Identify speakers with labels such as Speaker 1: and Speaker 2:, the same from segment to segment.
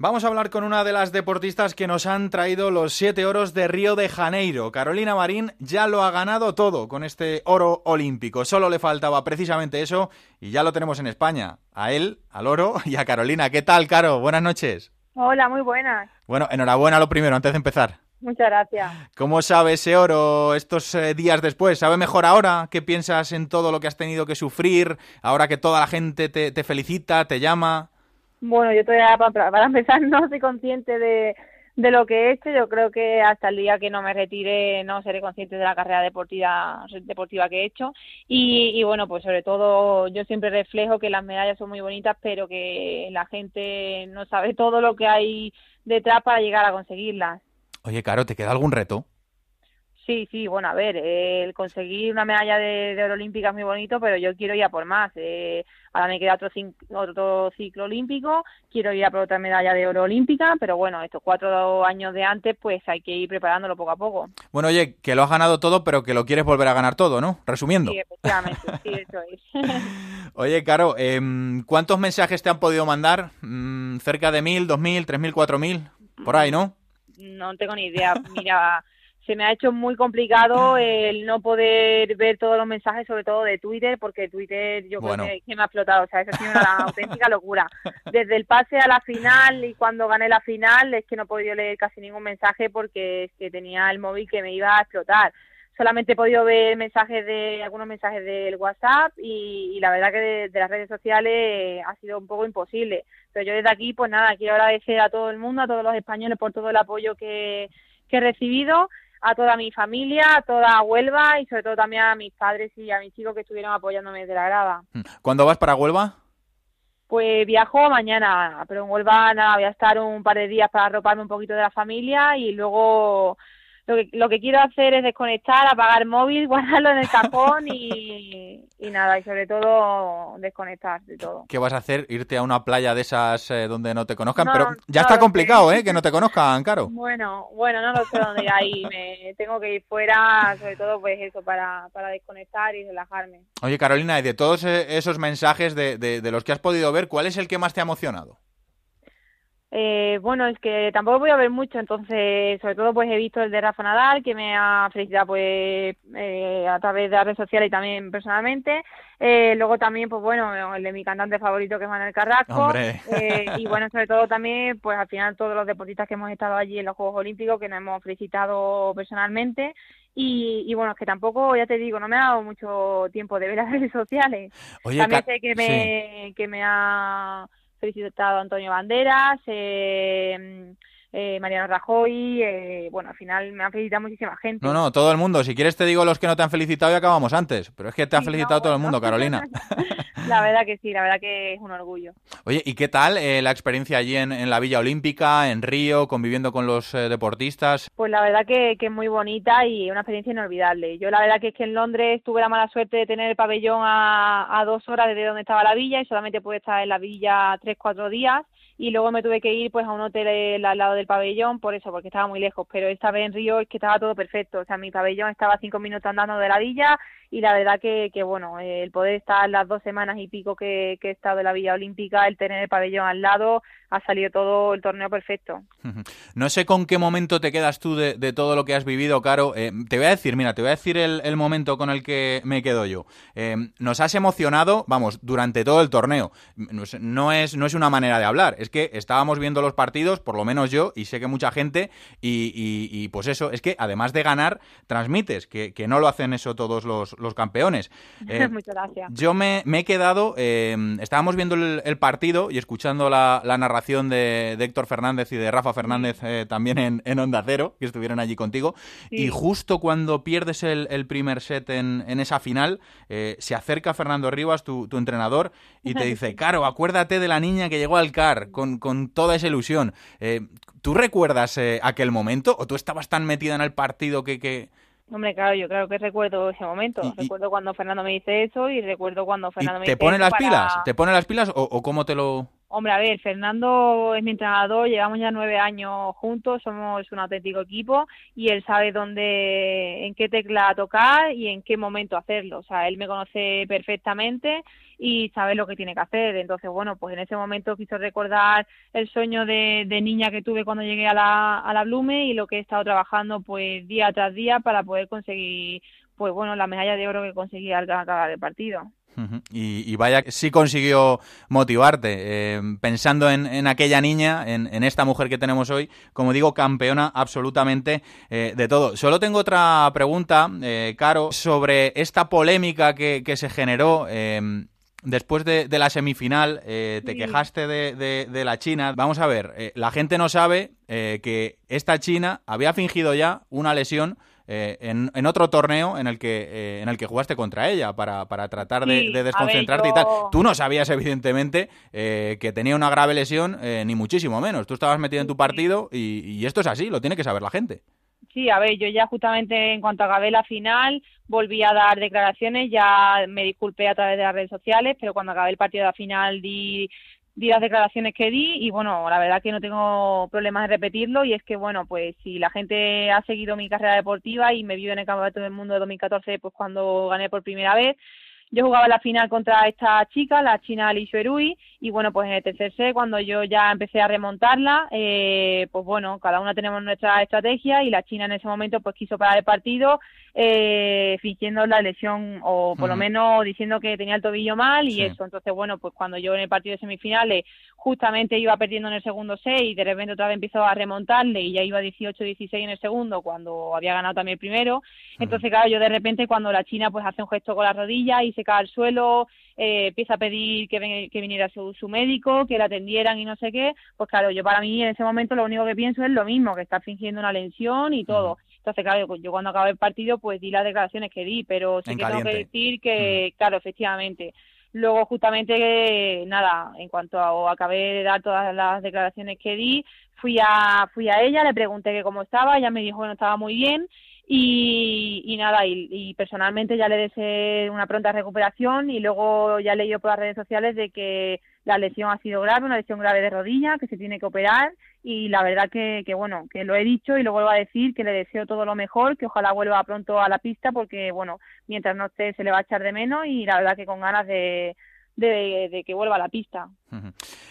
Speaker 1: Vamos a hablar con una de las deportistas que nos han traído los siete oros de Río de Janeiro. Carolina Marín ya lo ha ganado todo con este oro olímpico. Solo le faltaba precisamente eso y ya lo tenemos en España. A él, al oro y a Carolina. ¿Qué tal, Caro? Buenas noches.
Speaker 2: Hola, muy buenas.
Speaker 1: Bueno, enhorabuena lo primero, antes de empezar.
Speaker 2: Muchas gracias.
Speaker 1: ¿Cómo sabe ese oro estos eh, días después? ¿Sabe mejor ahora? ¿Qué piensas en todo lo que has tenido que sufrir? Ahora que toda la gente te, te felicita, te llama.
Speaker 2: Bueno, yo todavía para, para empezar no soy consciente de, de lo que he hecho. Yo creo que hasta el día que no me retire no seré consciente de la carrera deportiva, deportiva que he hecho. Y, y, bueno, pues sobre todo yo siempre reflejo que las medallas son muy bonitas, pero que la gente no sabe todo lo que hay detrás para llegar a conseguirlas.
Speaker 1: Oye, Caro, ¿te queda algún reto?
Speaker 2: Sí, sí, bueno, a ver, eh, el conseguir una medalla de, de, oro olímpica es muy bonito, pero yo quiero ir a por más. Eh, ahora me queda otro, otro ciclo olímpico, quiero ir a por otra medalla de oro olímpica, pero bueno, estos cuatro años de antes, pues hay que ir preparándolo poco a poco.
Speaker 1: Bueno, oye, que lo has ganado todo, pero que lo quieres volver a ganar todo, ¿no? Resumiendo.
Speaker 2: Sí, efectivamente, sí, eso es.
Speaker 1: oye, Caro, eh, ¿cuántos mensajes te han podido mandar? Mm, ¿Cerca de mil, dos mil, tres mil, cuatro mil? Por ahí, ¿no?
Speaker 2: No tengo ni idea. Mira se me ha hecho muy complicado el no poder ver todos los mensajes, sobre todo de Twitter, porque Twitter yo
Speaker 1: bueno.
Speaker 2: creo que, que, me ha explotado, o sea, eso ha sido una auténtica locura. Desde el pase a la final y cuando gané la final es que no he podido leer casi ningún mensaje porque es que tenía el móvil que me iba a explotar. Solamente he podido ver mensajes de algunos mensajes del WhatsApp y, y la verdad que de, de, las redes sociales ha sido un poco imposible. Pero yo desde aquí, pues nada, quiero agradecer a todo el mundo, a todos los españoles por todo el apoyo que, que he recibido a toda mi familia, a toda Huelva y sobre todo también a mis padres y a mis chicos que estuvieron apoyándome desde la grada.
Speaker 1: ¿Cuándo vas para Huelva?
Speaker 2: Pues viajo mañana, pero en Huelva nada, voy a estar un par de días para arroparme un poquito de la familia y luego lo que, lo que quiero hacer es desconectar, apagar el móvil, guardarlo en el cajón y, y, nada, y sobre todo desconectar de todo.
Speaker 1: ¿Qué vas a hacer? ¿Irte a una playa de esas eh, donde no te conozcan?
Speaker 2: No,
Speaker 1: Pero ya
Speaker 2: no
Speaker 1: está complicado. ¿eh? Que no te conozcan, Caro.
Speaker 2: Bueno, bueno, no lo sé dónde ir ahí, me tengo que ir fuera, sobre todo pues eso, para, para desconectar y relajarme.
Speaker 1: Oye, Carolina, y de todos eh, esos mensajes de, de, de los que has podido ver, ¿cuál es el que más te ha emocionado?
Speaker 2: Eh, bueno, es que tampoco voy a ver mucho, entonces, sobre todo, pues he visto el de Rafa Nadal, que me ha felicitado, pues, eh, a través de las redes sociales y también personalmente. Eh, luego también, pues bueno, el de mi cantante favorito, que es Manuel Carrasco. Eh, y bueno, sobre todo también, pues al final, todos los deportistas que hemos estado allí en los Juegos Olímpicos, que nos hemos felicitado personalmente. Y, y, bueno, es que tampoco, ya te digo, no me ha dado mucho tiempo de ver las redes sociales.
Speaker 1: Oye,
Speaker 2: también sé que me, sí. que me ha felicitado a Antonio Banderas, eh, eh, Mariano Rajoy, eh, bueno, al final me han felicitado muchísima gente.
Speaker 1: No, no, todo el mundo. Si quieres te digo los que no te han felicitado y acabamos antes. Pero es que te ha sí, felicitado no, todo el mundo, Carolina.
Speaker 2: la verdad que sí, la verdad que es un orgullo.
Speaker 1: Oye, ¿y qué tal eh, la experiencia allí en, en, la Villa Olímpica, en Río, conviviendo con los eh, deportistas?
Speaker 2: Pues la verdad que, que, es muy bonita y una experiencia inolvidable. Yo la verdad que es que en Londres tuve la mala suerte de tener el pabellón a, a dos horas desde donde estaba la villa y solamente pude estar en la villa tres, cuatro días y luego me tuve que ir pues a un hotel al lado del pabellón por eso, porque estaba muy lejos, pero esta vez en Río es que estaba todo perfecto, o sea, mi pabellón estaba cinco minutos andando de la villa y la verdad que, que bueno, el poder estar las dos semanas y pico que, que he estado en la Villa Olímpica, el tener el pabellón al lado, ha salido todo el torneo perfecto.
Speaker 1: No sé con qué momento te quedas tú de, de todo lo que has vivido, Caro. Eh, te voy a decir, mira, te voy a decir el, el momento con el que me quedo yo. Eh, nos has emocionado, vamos, durante todo el torneo. No es, no es una manera de hablar, es que estábamos viendo los partidos, por lo menos yo, y sé que mucha gente, y, y, y pues eso, es que además de ganar, transmites, que, que no lo hacen eso todos los, los campeones.
Speaker 2: Eh, Muchas gracias.
Speaker 1: Yo me, me he quedado, eh, estábamos viendo el, el, partido y escuchando la, la narración de, de, Héctor Fernández y de Rafa Fernández eh, también en, en, Onda Cero, que estuvieron allí contigo, sí. y justo cuando pierdes el, el primer set en, en esa final, eh, se acerca Fernando Rivas, tu, tu, entrenador, y te dice, Caro, acuérdate de la niña que llegó al CAR con, con toda esa ilusión. ¿Tú recuerdas aquel momento o tú estabas tan metida en el partido que... que...
Speaker 2: Hombre, claro, yo creo que recuerdo ese momento. Y, recuerdo y... cuando Fernando me dice eso y recuerdo cuando Fernando
Speaker 1: ¿Y
Speaker 2: me
Speaker 1: te
Speaker 2: dice
Speaker 1: pone las
Speaker 2: para...
Speaker 1: pilas? ¿Te pone las pilas o, o, cómo te lo...?
Speaker 2: Hombre, a ver, Fernando es mi entrenador, llevamos ya nueve años juntos, somos un auténtico equipo y él sabe dónde, en qué tecla tocar y en qué momento hacerlo. O sea, él me conoce perfectamente y sabe lo que tiene que hacer. Entonces, bueno, pues en ese momento quiso recordar el sueño de, niña que tuve cuando llegué a la, a la Blume y lo que he estado trabajando pues día tras día para poder conseguir, pues bueno, la medalla de oro que conseguí al acabar el partido.
Speaker 1: Y, vaya, sí consiguió motivarte. Eh, pensando en, aquella niña, en, esta mujer que tenemos hoy, como digo, campeona absolutamente eh, de todo. Solo tengo otra pregunta, eh, Caro, sobre esta polémica que, se generó. Después de, la semifinal, te quejaste de, la China. Vamos a ver, la gente no sabe que esta China había fingido ya una lesión eh, en, otro torneo en el que eh, en el que jugaste contra ella para, para tratar de, desconcentrarte y tal. Tú no sabías, evidentemente, eh, que tenía una grave lesión, ni muchísimo menos. Tú estabas metido en tu partido y, esto es así, lo tiene que saber la gente.
Speaker 2: Sí, a ver, yo ya justamente en cuanto acabé la final volví a dar declaraciones, ya me disculpé a través de las redes sociales, pero cuando acabé el partido de la final di di las declaraciones que di y bueno, la verdad que no tengo problemas de repetirlo y es que bueno, pues si la gente ha seguido mi carrera deportiva y me vio en el Campeonato del Mundo de 2014 pues cuando gané por primera vez, yo jugaba la final contra esta chica, la china Li Shuerui, y bueno, pues en el tercer set, cuando yo ya empecé a remontarla, eh, pues bueno, cada una tenemos nuestra estrategia y la china en ese momento pues quiso parar el partido eh, fingiendo la lesión o por lo menos diciendo que tenía el tobillo mal y eso. Entonces, bueno, pues cuando yo en el partido de semifinales justamente iba perdiendo en el segundo set y de repente otra vez empezó a remontarle y ya iba 18-16 en el segundo cuando había ganado también el primero. Entonces, claro, yo de repente cuando la china pues hace un gesto con la rodilla y se cae al suelo, eh, empieza a pedir que, que viniera su, su, médico, que la atendieran y no sé qué, pues claro, yo para mí en ese momento lo único que pienso es lo mismo, que está fingiendo una lesión y todo. Entonces, claro, pues yo cuando acabé el partido, pues di las declaraciones que di, pero sí que tengo que decir que, claro, efectivamente, Luego, justamente, nada, en cuanto a, acabé de dar todas las declaraciones que di, fui a, fui a ella, le pregunté que cómo estaba, ella me dijo que no estaba muy bien y, y nada, y, personalmente ya le deseé una pronta recuperación y luego ya leí por las redes sociales de que la lesión ha sido grave, una lesión grave de rodilla, que se tiene que operar. Y la verdad que, que bueno, que lo he dicho y lo vuelvo a decir, que le deseo todo lo mejor, que ojalá vuelva pronto a la pista porque bueno, mientras no esté se le va a echar de menos y la verdad que con ganas de, de, que vuelva a la pista.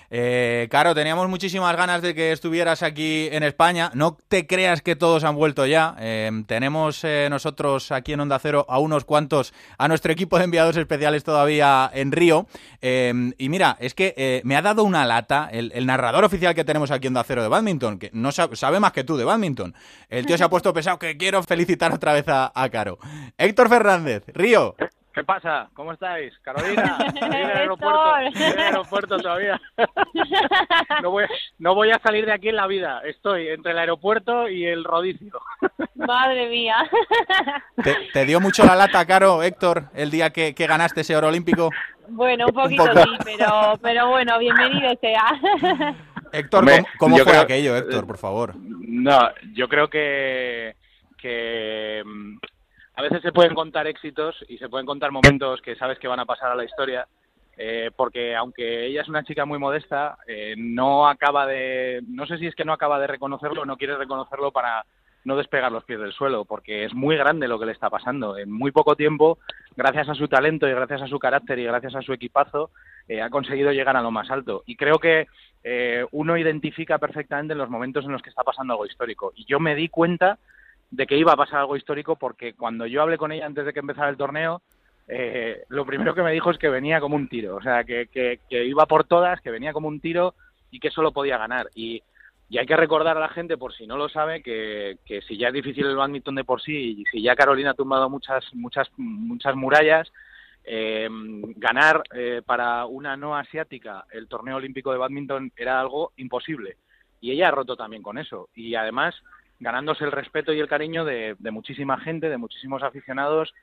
Speaker 1: Eh, Caro, teníamos muchísimas ganas de que estuvieras aquí en España. No te creas que todos han vuelto ya. Eh, tenemos eh, nosotros aquí en Onda Cero a unos cuantos, a nuestro equipo de enviados especiales todavía en Río. y mira, es que me ha dado una lata el, narrador oficial que tenemos aquí en Onda Cero de badminton, que no sabe, sabe, más que tú de badminton. El tío se ha puesto pesado que quiero felicitar otra vez a, a Caro. Héctor Fernández, Río.
Speaker 3: ¿Qué pasa? ¿Cómo estáis? Carolina, en el aeropuerto, en el aeropuerto todavía. No voy, no voy a salir de aquí en la vida. Estoy entre el aeropuerto y el rodicio.
Speaker 2: Madre mía.
Speaker 1: ¿Te, dio mucho la lata, Caro, Héctor, el día que, ganaste ese oro olímpico?
Speaker 2: Bueno, un poquito sí, pero, pero bueno, bienvenido sea.
Speaker 1: Héctor, ¿cómo, fue aquello, Héctor, por favor?
Speaker 3: No, yo creo que, que veces se pueden contar éxitos y se pueden contar momentos que sabes que van a pasar a la historia, eh, porque aunque ella es una chica muy modesta, eh, no acaba de, no sé si es que no acaba de reconocerlo o no quiere reconocerlo para no despegar los pies del suelo, porque es muy grande lo que le está pasando. En muy poco tiempo, gracias a su talento y gracias a su carácter y gracias a su equipazo, eh, ha conseguido llegar a lo más alto. Y creo que uno identifica perfectamente los momentos en los que está pasando algo histórico. Y yo me di cuenta de que iba a pasar algo histórico porque cuando yo hablé con ella antes de que empezara el torneo, eh, lo primero que me dijo es que venía como un tiro, o sea, que, que, iba por todas, que venía como un tiro y que solo podía ganar. Y, y hay que recordar a la gente, por si no lo sabe, que, que si ya es difícil el badminton de por sí y si ya Carolina ha tumbado muchas, muchas, muchas murallas, eh, ganar eh, para una no asiática el torneo olímpico de badminton era algo imposible. Y ella ha roto también con eso. Y además ganándose el respeto y el cariño de, muchísima gente, de muchísimos aficionados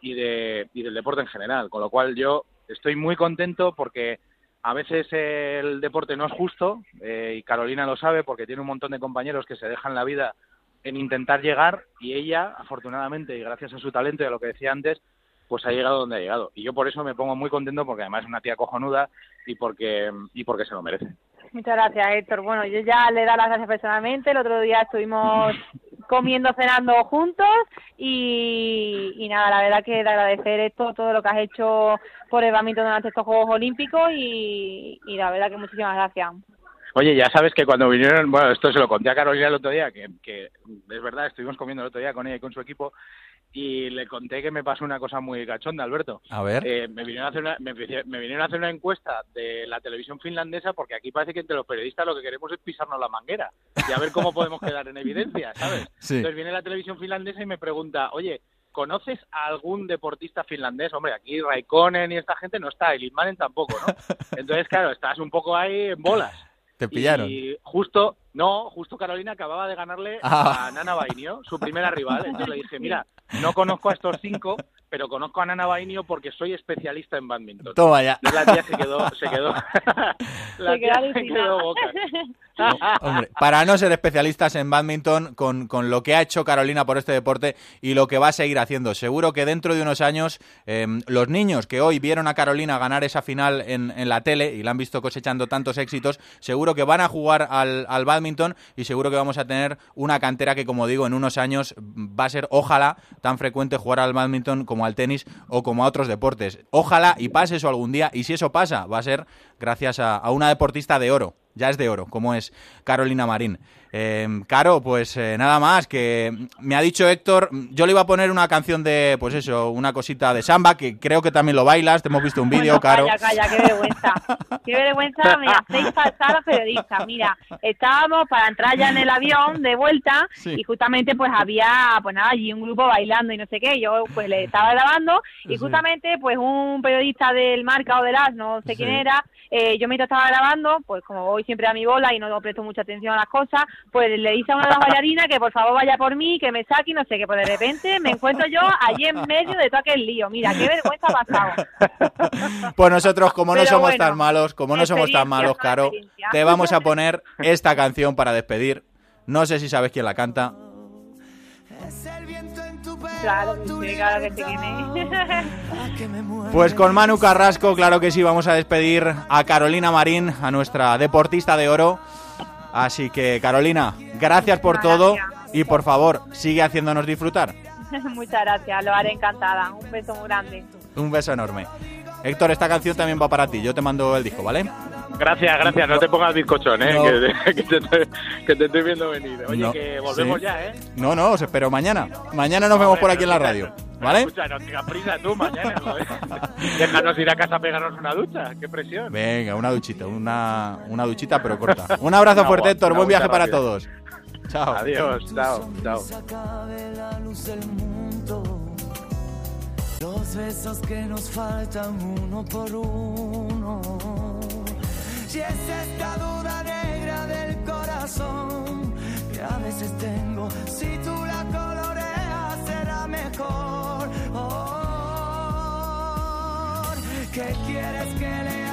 Speaker 3: y, de, y del deporte en general. Con lo cual yo estoy muy contento porque a veces el deporte no es justo eh, y Carolina lo sabe porque tiene un montón de compañeros que se dejan la vida en intentar llegar y ella, afortunadamente y gracias a su talento y a lo que decía antes, pues ha llegado donde ha llegado. Y yo por eso me pongo muy contento porque además es una tía cojonuda y porque, y porque se lo merece.
Speaker 2: Muchas gracias, Héctor. Bueno, yo ya le he dado las gracias personalmente. El otro día estuvimos comiendo, cenando juntos y, y nada, la verdad que de agradecer esto, todo lo que has hecho por el badminton durante estos Juegos Olímpicos y, y la verdad que muchísimas gracias.
Speaker 3: Oye, ya sabes que cuando vinieron, bueno, esto se lo conté a Carolina el otro día, que, que es verdad, estuvimos comiendo el otro día con ella y con su equipo, y le conté que me pasó una cosa muy cachonda, Alberto.
Speaker 1: A ver.
Speaker 3: Eh, me, vinieron a hacer una, me, me, vinieron a hacer una encuesta de la televisión finlandesa, porque aquí parece que entre los periodistas lo que queremos es pisarnos la manguera y a ver cómo podemos quedar en evidencia, ¿sabes?
Speaker 1: Sí.
Speaker 3: Entonces viene la televisión finlandesa y me pregunta, oye, ¿conoces a algún deportista finlandés? Hombre, aquí Raikkonen y esta gente no está, y Litmanen tampoco, ¿no? Entonces, claro, estás un poco ahí en bolas.
Speaker 1: ¿Te pillaron?
Speaker 3: Y justo, no, justo Carolina acababa de ganarle
Speaker 1: Ah.
Speaker 3: a Nana Bainio, su primera rival. Entonces le dije, mira, no conozco a estos cinco, pero conozco a Nana Bainio porque soy especialista en badminton.
Speaker 1: Toma ya.
Speaker 3: La tía se quedó, se quedó, la
Speaker 2: Se
Speaker 3: tía
Speaker 2: quedó
Speaker 3: se quedó boca.
Speaker 1: Hombre, para no ser especialistas en badminton, con, con lo que ha hecho Carolina por este deporte y lo que va a seguir haciendo. Seguro que dentro de unos años, eh, los niños que hoy vieron a Carolina ganar esa final en, en la tele y la han visto cosechando tantos éxitos, seguro que van a jugar al, al badminton y seguro que vamos a tener una cantera que, como digo, en unos años va a ser, ojalá, tan frecuente jugar al badminton como al tenis o como a otros deportes. Ojalá y pase eso algún día y si eso pasa, va a ser gracias a una deportista de oro ya es de oro, como es Carolina Marín. Eh, Caro, pues eh, nada más, que me ha dicho Héctor, yo le iba a poner una canción de, pues eso, una cosita de samba, que creo que también lo bailas, te hemos visto un vídeo,
Speaker 2: Bueno,
Speaker 1: Caro.
Speaker 2: Calla, calla, qué vergüenza. Qué vergüenza me hacéis pasar a los periodistas. Mira, estábamos para entrar ya en el avión de vuelta
Speaker 1: Sí.
Speaker 2: y justamente pues había, pues nada, allí un grupo bailando y no sé qué. Yo pues le estaba grabando y justamente pues un periodista del Marca o del As, no sé quién era, eh, yo mientras estaba grabando, pues como voy siempre a mi bola y no presto mucha atención a las cosas, pues le dice a una de las bailarinas que por favor vaya por mí, que me saque y no sé qué. Pues de repente me encuentro yo allí en medio de todo aquel lío. Mira, qué vergüenza ha pasado.
Speaker 1: Pues nosotros, como no
Speaker 2: Pero
Speaker 1: somos
Speaker 2: bueno,
Speaker 1: tan malos, como no somos tan malos, Caro, te vamos a poner esta canción para despedir. No sé si sabes quién la canta.
Speaker 2: Claro, que sí, claro que sí.
Speaker 1: Pues con Manu Carrasco, claro que sí, vamos a despedir a Carolina Marín, a nuestra deportista de oro. Así que, Carolina, gracias por
Speaker 2: Muchas
Speaker 1: todo
Speaker 2: gracias.
Speaker 1: y por favor, sigue haciéndonos disfrutar.
Speaker 2: Muchas gracias, lo haré encantada. Un beso muy grande.
Speaker 1: Un beso enorme. Héctor, esta canción también va para ti. Yo te mando el disco, ¿vale?
Speaker 3: Gracias, gracias. No te pongas bizcochón, ¿eh?
Speaker 1: No.
Speaker 3: Que, te, que te estoy- que te estoy viendo venir. Oye,
Speaker 1: No.
Speaker 3: que volvemos
Speaker 1: Sí.
Speaker 3: ya, ¿eh?
Speaker 1: No, no, os espero mañana. Mañana nos vemos por aquí en la radio, ¿vale?
Speaker 3: Escucha, no tengas prisa tú mañana, joder. Déjanos ir a casa a pegarnos una ducha. Qué presión.
Speaker 1: Venga, una duchita, una, una duchita pero corta. Un abrazo
Speaker 3: Una
Speaker 1: fuerte, Héctor. Buen viaje para
Speaker 3: rápida.
Speaker 1: todos. Chao.
Speaker 3: Adiós, chao, chao.
Speaker 4: Los besos que nos faltan uno por uno. Si es esta duda negra del corazón que a veces tengo, si tú la coloreas será mejor. Oh, ¿Qué quieres que le